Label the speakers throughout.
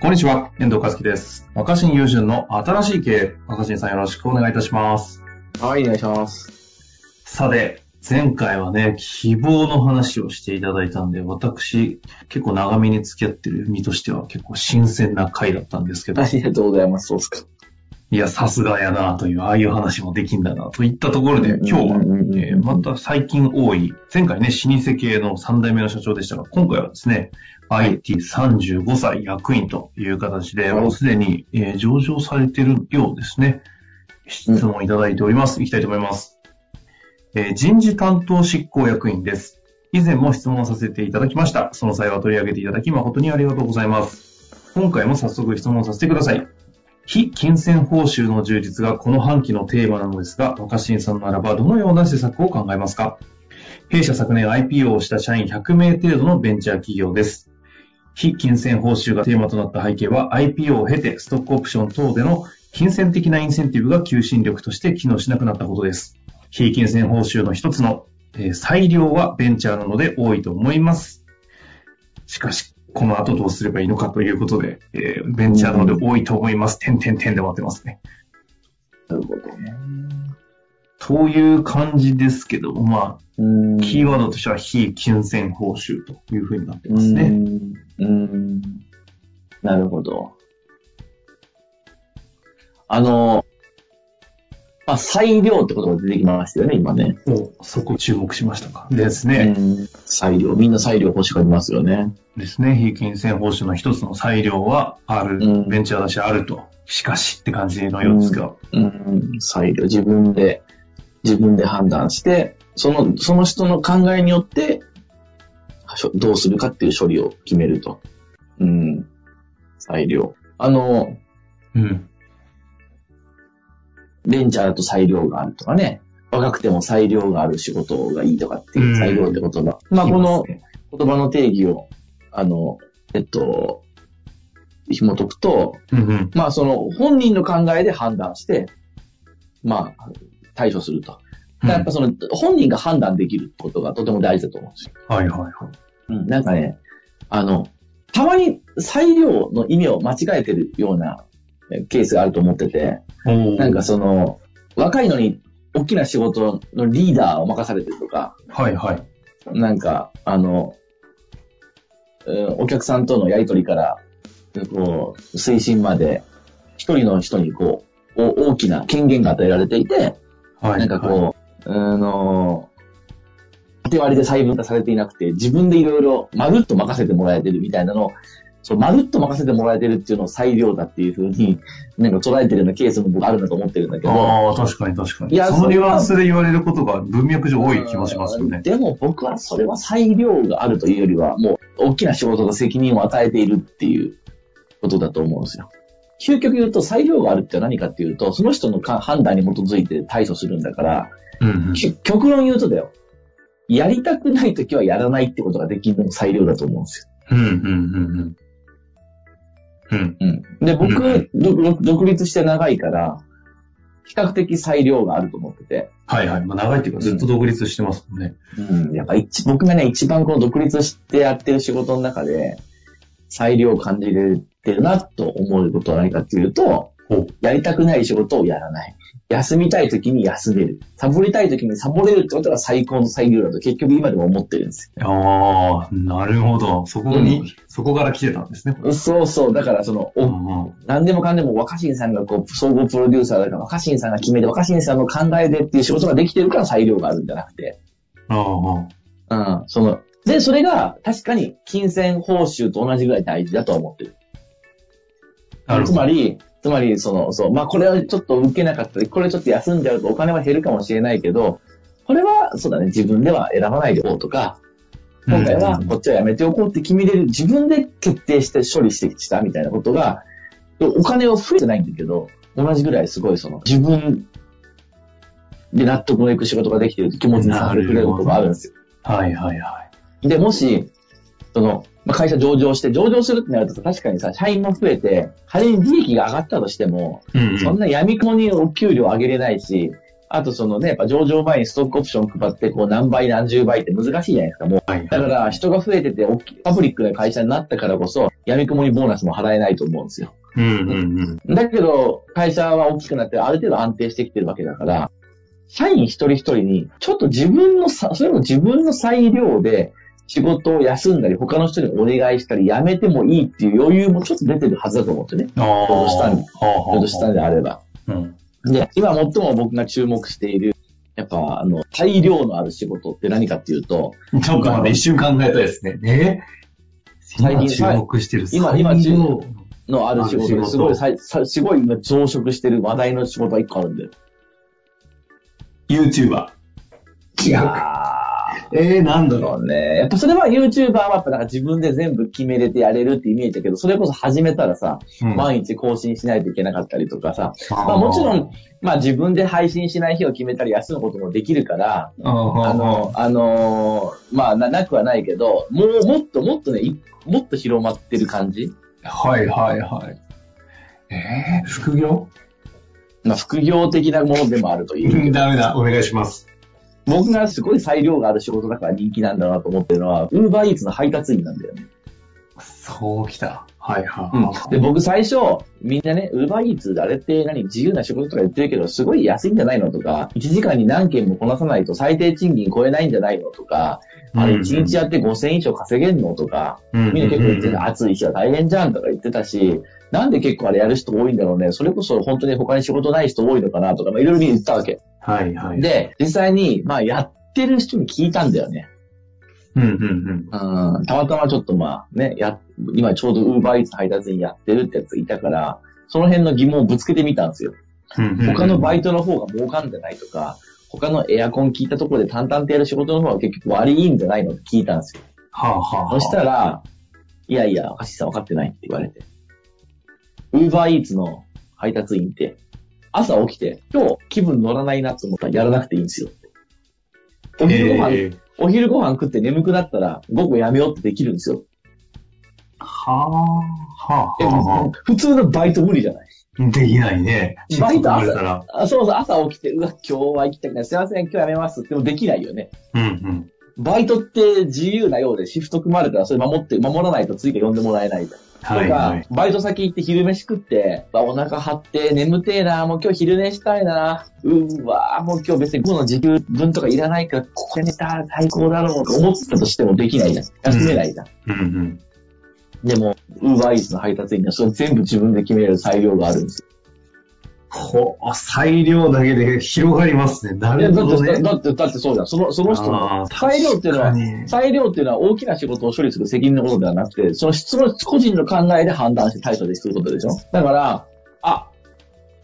Speaker 1: こんにちは、遠藤和樹です。若新友人の新しい経営。若新さんよろしくお願いいたします。
Speaker 2: はい、お願いします。
Speaker 1: さて、前回はね、希望の話をしていただいたんで、私、結構長めに付き合ってる身としては結構新鮮な回だったんですけど
Speaker 2: あ、りがとうございます。そうですか。
Speaker 1: いや、さすがやなという、ああいう話もできんだなといったところで、
Speaker 2: うん
Speaker 1: 今日はえーまた最近多い、前回ね、老舗系の3代目の社長でしたが、今回はですね、IT35 歳役員という形で、
Speaker 2: はい
Speaker 1: もうすでに、えー上場されているようですね。質問いただいております。いきたいと思います。えー人事担当執行役員です。以前も質問させていただきました。その際は取り上げていただき誠にありがとうございます。今回も早速質問させてください。非金銭報酬の充実がこの半期のテーマなのですが、若新さんならばどのような施策を考えますか？弊社昨年 IPO をした社員100名程度のベンチャー企業です。非金銭報酬がテーマとなった背景は IPO を経てストックオプション等での金銭的なインセンティブが求心力として機能しなくなったことです。非金銭報酬の一つの、えー裁量はベンチャーなので多いと思います。しかし、この後どうすればいいのかということで、えーベンチャーなので多いと思います。点点点で待ってますね。
Speaker 2: なるほどね。
Speaker 1: という感じですけども、ま
Speaker 2: うん
Speaker 1: あ、キーワードとしては非金銭報酬というふうになってますね。
Speaker 2: うん。うん。なるほど。あの、まあ、裁量ってことが出てきましたよね、今ね。
Speaker 1: おそこ注目しましたか。ですね。
Speaker 2: うん。裁量。みんな裁量欲しがりますよね。
Speaker 1: ですね。非金銭報酬の一つの裁量はある。
Speaker 2: うん
Speaker 1: ベンチャーだしあると。しかしって感じのようですが。
Speaker 2: うん。裁量。自分で、自分で判断して、その、その人の考えによって、どうするかっていう処理を決めると。うん。裁量。あの、
Speaker 1: うん。
Speaker 2: ベンチャーだと裁量があるとかね。若くても裁量がある仕事がいいとかっていううん裁量って言葉。まあ、この言葉の定義を、あの、えっと、紐解くと、
Speaker 1: うんうん。
Speaker 2: まあ、その本人の考えで判断して、まあ、対処すると。やっぱその、本人が判断できることがとても大事だと思うんですよ。
Speaker 1: はいはいはい。
Speaker 2: うん、なんかね、あの、たまに裁量の意味を間違えてるようなえケースがあると思ってて、なんかその、若いのに大きな仕事のリーダーを任されてるとか、
Speaker 1: はいはい。
Speaker 2: なんか、あの、うんお客さんとのやりとりから、こう、推進まで、一人の人にこう、お大きな権限が与えられていて、
Speaker 1: はい。
Speaker 2: なんかこう、あの、縦割りで細分化されていなくて、自分でいろいろまるっと任せてもらえてるみたいなのを、そう、まるっと任せてもらえてるっていうのを裁量だっていうふうに、なんか捉えてるようなケースも僕あるんだと思ってるんだけど、
Speaker 1: ああ、確かに確かに。
Speaker 2: いや
Speaker 1: そのニュアン
Speaker 2: そ
Speaker 1: スで言われることが文脈上多い気もしますよね。
Speaker 2: でも僕はそれは裁量があるというよりは、もう大きな仕事の責任を与えているっていうことだと思うんですよ。究極言うと裁量があるって何かっていうと、その人のか判断に基づいて対処するんだから、
Speaker 1: うんうん。
Speaker 2: き極論言うとだよ。やりたくないときはやらないってことができるのも裁量だと思うんですよ。
Speaker 1: うんうんうんうん。うん。
Speaker 2: うん。で、僕、独立して長いから、比較的裁量があると思ってて、
Speaker 1: はいはい。まあ長いっていうかずっと独立してますもんね。
Speaker 2: うん、やっぱ一、僕がね、一番この独立してやってる仕事の中で、裁量を感じれてるなと思うことは何かっていうと。やりたくない仕事をやらない。休みたい時に休める。サボりたい時にサボれるってことが最高の裁量だと結局今でも思ってるんです
Speaker 1: ああ、なるほど。そこに、
Speaker 2: うん
Speaker 1: そこから来てたんですね。
Speaker 2: よ。そうそう。だからその、お
Speaker 1: うんうん
Speaker 2: 何でもかんでも若新さんがこう、総合プロデューサーだから若新さんが決めて若新さんの考えでっていう仕事ができてるから裁量があるんじゃなくて、
Speaker 1: ああ
Speaker 2: うん、その、で、それが確かに金銭報酬と同じぐらい大事だとは思ってる。
Speaker 1: なるほど。
Speaker 2: つまり、つまり、その、そう、まあ、これはちょっと受けなかった。り、これちょっと休んじゃうとお金は減るかもしれないけど、これは、そうだね、自分では選ばないでおこうとか、今回はこっちはやめておこうって決めれる、自分で決定して処理してきたみたいなことが、でお金は増えてないんだけど、同じぐらいすごいその、自分で納得のいく仕事ができてる気持ちにさせてくれることがあるんですよ。
Speaker 1: はいはいはい。
Speaker 2: で、もし、その、まあ、会社上場して、上場するってなるとさ確かにさ、社員も増えて、仮に利益が上がったとしても、
Speaker 1: うん
Speaker 2: そんな闇雲にお給料上げれないし、あとそのね、やっぱ上場前にストックオプション配って、こう何倍何十倍って難しいじゃないですか、もう。
Speaker 1: はい
Speaker 2: だから人が増えてて、大きいパブリックな会社になったからこそ、闇雲にボーナスも払えないと思うんですよ。
Speaker 1: うんうんうん。
Speaker 2: だけど、会社は大きくなって、ある程度安定してきてるわけだから、社員一人一人に、ちょっと自分のさ、それも自分の裁量で仕事を休んだり、他の人にお願いしたり、辞めてもいいっていう余裕もちょっと出てるはずだと思ってね。
Speaker 1: ああ。
Speaker 2: ちょうど下に
Speaker 1: はあはあ
Speaker 2: ちょっと下であれば。
Speaker 1: うん。
Speaker 2: で、今最も僕が注目している、やっぱ、あの、大量のある仕事って何かっていうと、
Speaker 1: ちょっと待って、一瞬考えたいですね。え？
Speaker 2: 最近
Speaker 1: 今注目してる
Speaker 2: 今今
Speaker 1: 最後
Speaker 2: のある仕事すごいすごい今増殖してる話題の仕事が一個あるんで。
Speaker 1: YouTuber。
Speaker 2: いや
Speaker 1: えー、なんだ
Speaker 2: ー、
Speaker 1: ろ
Speaker 2: そうね。やっぱそれは YouTuber はやっぱなんか自分で全部決めれてやれるってイメージだけど、それこそ始めたらさ、
Speaker 1: う。うん
Speaker 2: 毎日更新しないといけなかったりとかさ、まあもちろん、まあ自分で配信しない日を決めたり休むこともできるから、
Speaker 1: あ
Speaker 2: の、あのーまあな、なくはないけど、もうもっともっとね、いもっと広まってる感じ？
Speaker 1: はいはいはい。えー、副業？
Speaker 2: まあ副業的なものでもあるという。
Speaker 1: ダメだ、お願いします。
Speaker 2: 僕がすごい裁量がある仕事だから人気なんだなと思ってるのは、ウーバーイーツの配達員なんだよね。
Speaker 1: そうきた。はいはい。
Speaker 2: で、僕最初、みんなね、ウーバーイーツあれって何自由な仕事とか言ってるけど、すごい安いんじゃないのとか、1時間に何件もこなさないと最低賃金超えないんじゃないのとか、あれ1日やって5000円以上稼げんのとか、
Speaker 1: うん
Speaker 2: みんな結構言ってた、暑い日は大変じゃんとか言ってたし、なんで結構あれやる人多いんだろうね。それこそ本当に他に仕事ない人多いのかなとか、まあいろいろ言ってたわけ。
Speaker 1: はいはい。、
Speaker 2: で、実際に、まあやってる人に聞いたんだよね。
Speaker 1: うんうん
Speaker 2: うん、たまたまちょっとまあね、や、今ちょうどウーバーイーツ配達員やってるってやついたから、その辺の疑問をぶつけてみたんですよ。
Speaker 1: うん。
Speaker 2: 他のバ
Speaker 1: イ
Speaker 2: イトの方が儲かんじゃないとか、他のエアコン聞いたところで淡々とやる仕事の方が結局割いいんじゃないのって聞いたんですよ。
Speaker 1: はあはあはあ。
Speaker 2: そしたら、いやいや、橋さん分かってないって言われて。ウーバーイーツの配達員って、朝起きて、今日気分乗らないなと思ったらやらなくていいんですよ。お昼ご飯、
Speaker 1: えー
Speaker 2: お昼ご飯食って眠くなったら午後やめようってできるんですよ。
Speaker 1: はあ、は
Speaker 2: え
Speaker 1: あ、は
Speaker 2: 普通のバイト無理じゃない
Speaker 1: あ。できないね。
Speaker 2: バイト
Speaker 1: あるから。
Speaker 2: あそうそう、朝起きて、うわ、今日は行きたくない。すいません、今日やめますってもできないよね。
Speaker 1: うんうん。
Speaker 2: バイトって自由なようでシフト組まれたらそれ守って、守らないと次が呼んでもらえないじゃん。
Speaker 1: はいはい。
Speaker 2: バイト先行って昼飯食って、あお腹張って眠てえな、もう今日昼寝したいな、うーわもう今日別に午後の時給分とかいらないから、ここで寝たら最高だろうと思ってたとしてもできないじゃん。休めないじゃん。
Speaker 1: うんうん。
Speaker 2: でも、ウーバーイーツの配達員にはそれ全部自分で決めれる裁量があるんですよ。
Speaker 1: ほう、裁量だけで広がりますね。なるほどね。
Speaker 2: だって、だって、だってそうじゃん。その、その人の裁量っていうのは裁量っていうのは大きな仕事を処理する責任のことではなくて、その質の個人の考えで判断して対処ですることでしょだから、あ、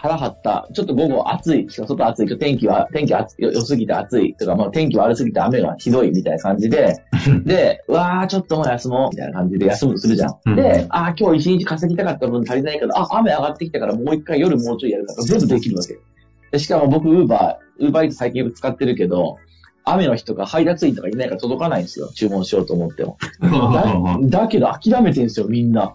Speaker 2: 腹張った。ちょっと午後暑い。しかも外暑い。今日天気は、天気暑い良すぎて暑い。とか、まあ天気悪すぎて雨がひどいみたいな感じで、で、うわーちょっともう休もう。みたいな感じで休むとするじゃん。
Speaker 1: うん
Speaker 2: で、あー今日一日稼ぎたかった分足りないけど、あ、雨上がってきたからもう一回夜もうちょいやるから全部できるわけ。でしかも僕、ウーバー、ウーバーイーツ最近使ってるけど、雨の日とか配達員とかいないから届かないんですよ。注文しようと思っても。だだけど諦めてんすよ、みんな。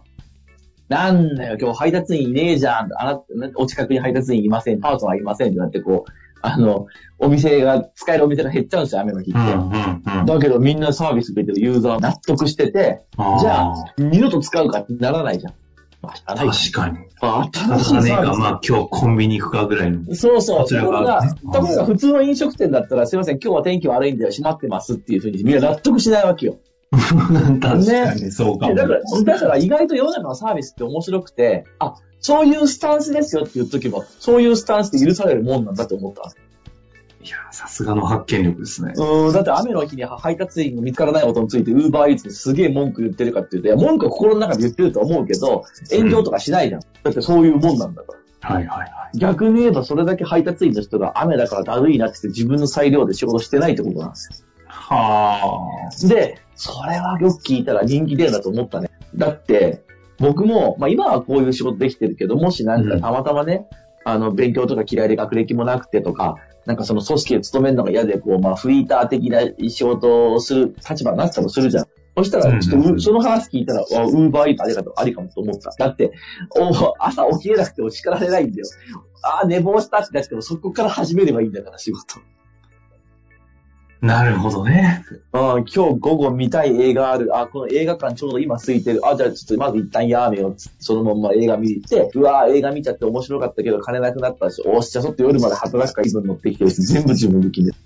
Speaker 2: なんだよ、今日配達員いねえじゃん。あなお近くに配達員いません。パートナーいませんってなって、こう、あの、お店が、使えるお店が減っちゃうんですよ、雨の日って。だけどみんなサービスくれてるユーザーは納得してて、じゃあ、二度と使うかってならないじゃん。
Speaker 1: 確かに。
Speaker 2: あ新しいサービス。
Speaker 1: まあ今日コンビニ行くかぐらいの。
Speaker 2: そうそう。
Speaker 1: こちら側ね
Speaker 2: ところが、ところが普通の飲食店だったら、すいません、今日は天気悪いんで閉まってますっていうふうにみんな納得しないわけよ。
Speaker 1: 確かに、そうかも。
Speaker 2: でだから、だから意外と世の中のサービスって面白くて、あ、そういうスタンスですよって言っとけば、そういうスタンスで許されるもんなんだと思った。
Speaker 1: いや、さすがの発見力ですね。
Speaker 2: うーん、だって雨の日に配達員が見つからないことについて、ウーバーイーツにすげえ文句言ってるかっていうと、いや、文句は心の中で言ってると思うけど、炎上とかしないじゃん。だってそういうもんなんだから。
Speaker 1: はいはいはい。
Speaker 2: 逆に言えば、それだけ配達員の人が雨だからだるいなって自分の裁量で仕事してないってことなんです
Speaker 1: は
Speaker 2: よ。で、それはよく聞いたら人気出るなと思ったね。だって、僕も、まあ今はこういう仕事できてるけど、もしなんかたまたまね、あの、勉強とか嫌いで学歴もなくてとか、なんかその組織で勤めるのが嫌で、こう、まあフリーター的な仕事をする立場になってたとするじゃん。そしたら、ちょっと、その話聞いたら、ウーバーイートありかと、ありかもと思った。だって、お朝起きれなくても叱られないんだよ。ああ、寝坊したってなっても、そこから始めればいいんだから、仕事。
Speaker 1: なるほどね。
Speaker 2: うん今日午後見たい映画ある。あ、この映画館ちょうど今空いてる。あ、じゃあちょっとまず一旦やめよう。そのまま映画見に行って、うわ映画見ちゃって面白かったけど金なくなったし、おっしゃ、ちょっと夜まで働くか、気分乗ってきてるし、全部自分で決める。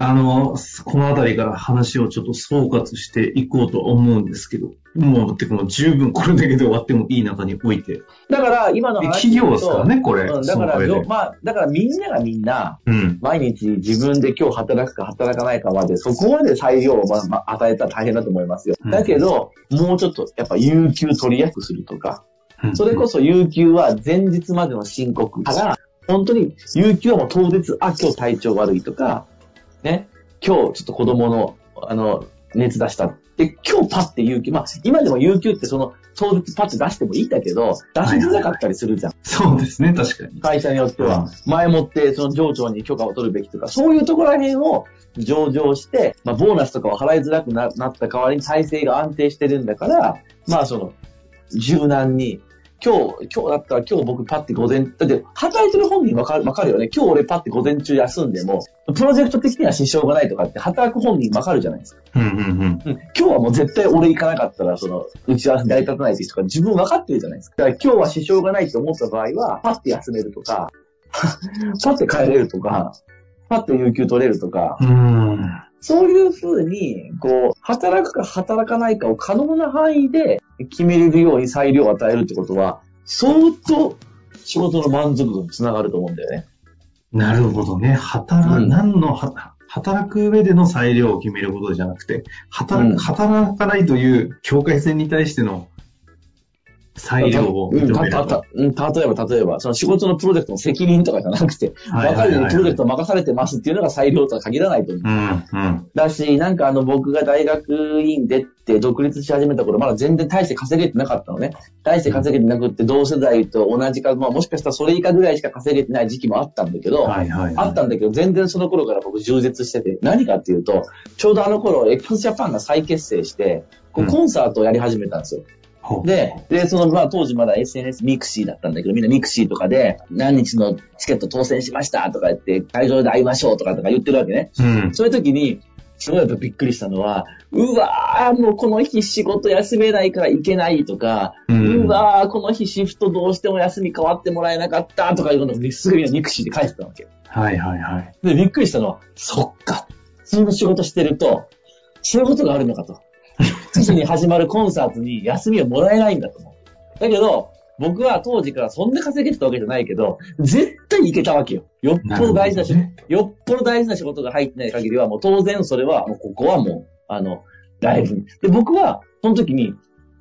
Speaker 1: あの、このあたりから話をちょっと総括していこうと思うんですけど、もう、ってこの十分これだけで終わってもいい中において。
Speaker 2: だから、今の話
Speaker 1: 企業ですからね、これ。
Speaker 2: うん、だから、まあ、だからみんながみんな、うん、毎日自分で今日働くか働かないかまで、そこまで裁量を、ままあ、与えたら大変だと思いますよ。うん、だけど、もうちょっと、やっぱ有給取りやすくするとか、それこそ有給は前日までの申告から、本当に有給はもう当日、あ、今日体調悪いとか、ね、今日ちょっと子供の、あの、熱出した。で、今日パッて有給、まあ、今でも有給ってその、当日パッて出してもいいんだけど、出しづらかったりするじゃん。
Speaker 1: そうですね、確かに。
Speaker 2: 会社によっては、前もってその上長に許可を取るべきとか、そういうところら辺を上場して、まあ、ボーナスとかを払いづらくなった代わりに体制が安定してるんだから、まあ、その、柔軟に今日、今日だったら今日僕パッて午前、だって働いてる本人わかる、わかるよね。今日俺パッて午前中休んでも、プロジェクト的には支障がないとかって働く本人わかるじゃないですか。
Speaker 1: うんうんうん。今
Speaker 2: 日はもう絶対俺行かなかったら、その、打ち合わせ成り立たないって人か自分わかってるじゃないですか。だから今日は支障がないと思った場合は、パッて休めるとか、パッて帰れるとか、パッて有給取れるとか、
Speaker 1: うん
Speaker 2: そういうふうに、こう、働くか働かないかを可能な範囲で決めれるように裁量を与えるってことは、相当仕事の満足度につながると思うんだよね。
Speaker 1: なるほどね。働、うん、何の働く上での裁量を決めることじゃなくて、働,、働かないという境界線に対しての裁量を認めるたた
Speaker 2: 例えば、例えば、その仕事のプロジェクトの責任とかじゃなくて、分かるようにプロジェクト任されてますっていうのが裁量とは限らないと思う。
Speaker 1: うんうん、
Speaker 2: だし、なんかあの僕が大学院出て独立し始めた頃、まだ全然大して稼げてなかったのね。大して稼げてなくって、同世代と同じか、まあもしかしたらそれ以下ぐらいしか稼げてない時期もあったんだけど、
Speaker 1: はいはいはい、
Speaker 2: あったんだけど、全然その頃から僕充実してて、何かっていうと、ちょうどあの頃、x ジャパンが再結成して、こうコンサートをやり始めたんですよ。うんで、で、その、まあ当時まだ SNS ミクシーだったんだけど、みんなミクシーとかで、何日のチケット当選しました？とか言って、会場で会いましょうとかとか言ってるわけね。
Speaker 1: うん。
Speaker 2: そういう時に、すごいやっぱびっくりしたのは、うわー、もうこの日仕事休めないから行けないとか、うん、うわー、この日シフトどうしても休み変わってもらえなかったとかいうのをすぐにミクシーで返してたわけ。
Speaker 1: はいはいはい。
Speaker 2: で、びっくりしたのは、そっか。普通の仕事してると、そういうことがあるのかと。9時に始まるコンサートに休みをもらえないんだと思う。だけど、僕は当時からそんな稼げてたわけじゃないけど、絶対行けたわけよ。よっぽど大事な仕事、ね、よっぽど大事な仕事が入ってない限りは、もう当然それは、もうここはもう、あの、大事に。で、僕は、その時に、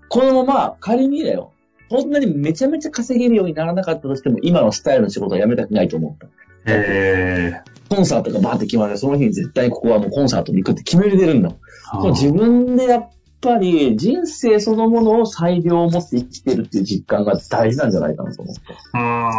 Speaker 2: このまま仮にだよ、こんなにめちゃめちゃ稼げるようにならなかったとしても、今のスタイルの仕事はやめたくないと思った。
Speaker 1: へ
Speaker 2: コンサートがバーって決まる。その日に絶対ここはもうコンサートに行くって決めれてるんだ。自分でやっぱり人生そのものを裁量を持って生きてるっていう実感が大事なんじゃないかなと思って。
Speaker 1: あ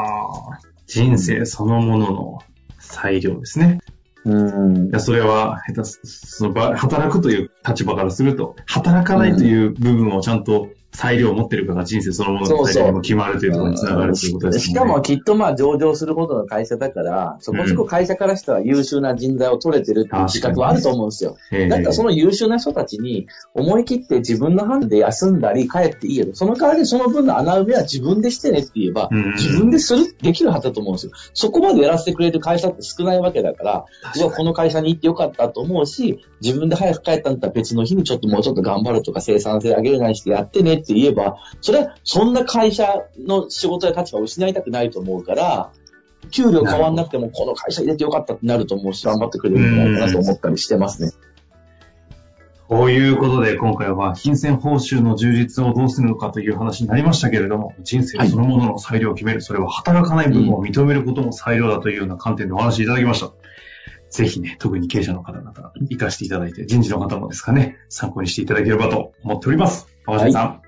Speaker 1: あ、人生そのものの裁量ですね。
Speaker 2: うん。
Speaker 1: いや、それは、下手その働くという立場からすると、働かないという部分をちゃんと裁量を持ってるかが人生そのものの裁量にも決まるというところにつながるということですね。
Speaker 2: しかもきっとまあ上場するほどの会社だから、そこそこ会社からしたら優秀な人材を取れてるっていう自覚はあると思うんですよ。だからその優秀な人たちに思い切って自分の判で休んだり帰っていいよ。その代わりその分の穴埋めは自分でしてねって言えば、自分でする、できるはずだと思うんですよ。そこまでやらせてくれる会社って少ないわけだから、うわ、この会社に行ってよかったと思うし、自分で早く帰ったんだったら別の日にちょっともうちょっと頑張るとか生産性上げるなりしてやってねって言えば、それは、そんな会社の仕事や立場を失いたくないと思うから、給料変わんなくても、この会社入れてよかったってなると思うし、頑張ってくれるんじゃないかなと思ったりしてますね。
Speaker 1: こういうことで、今回は金銭報酬の充実をどうするのかという話になりましたけれども、人生そのものの裁量を決める、それは働かない部分を認めることも裁量だというような観点でお話しいただきました。ぜひね、特に経営者の方々、活かしていただいて、人事の方もですかね、参考にしていただければと思っております。若新さん、はい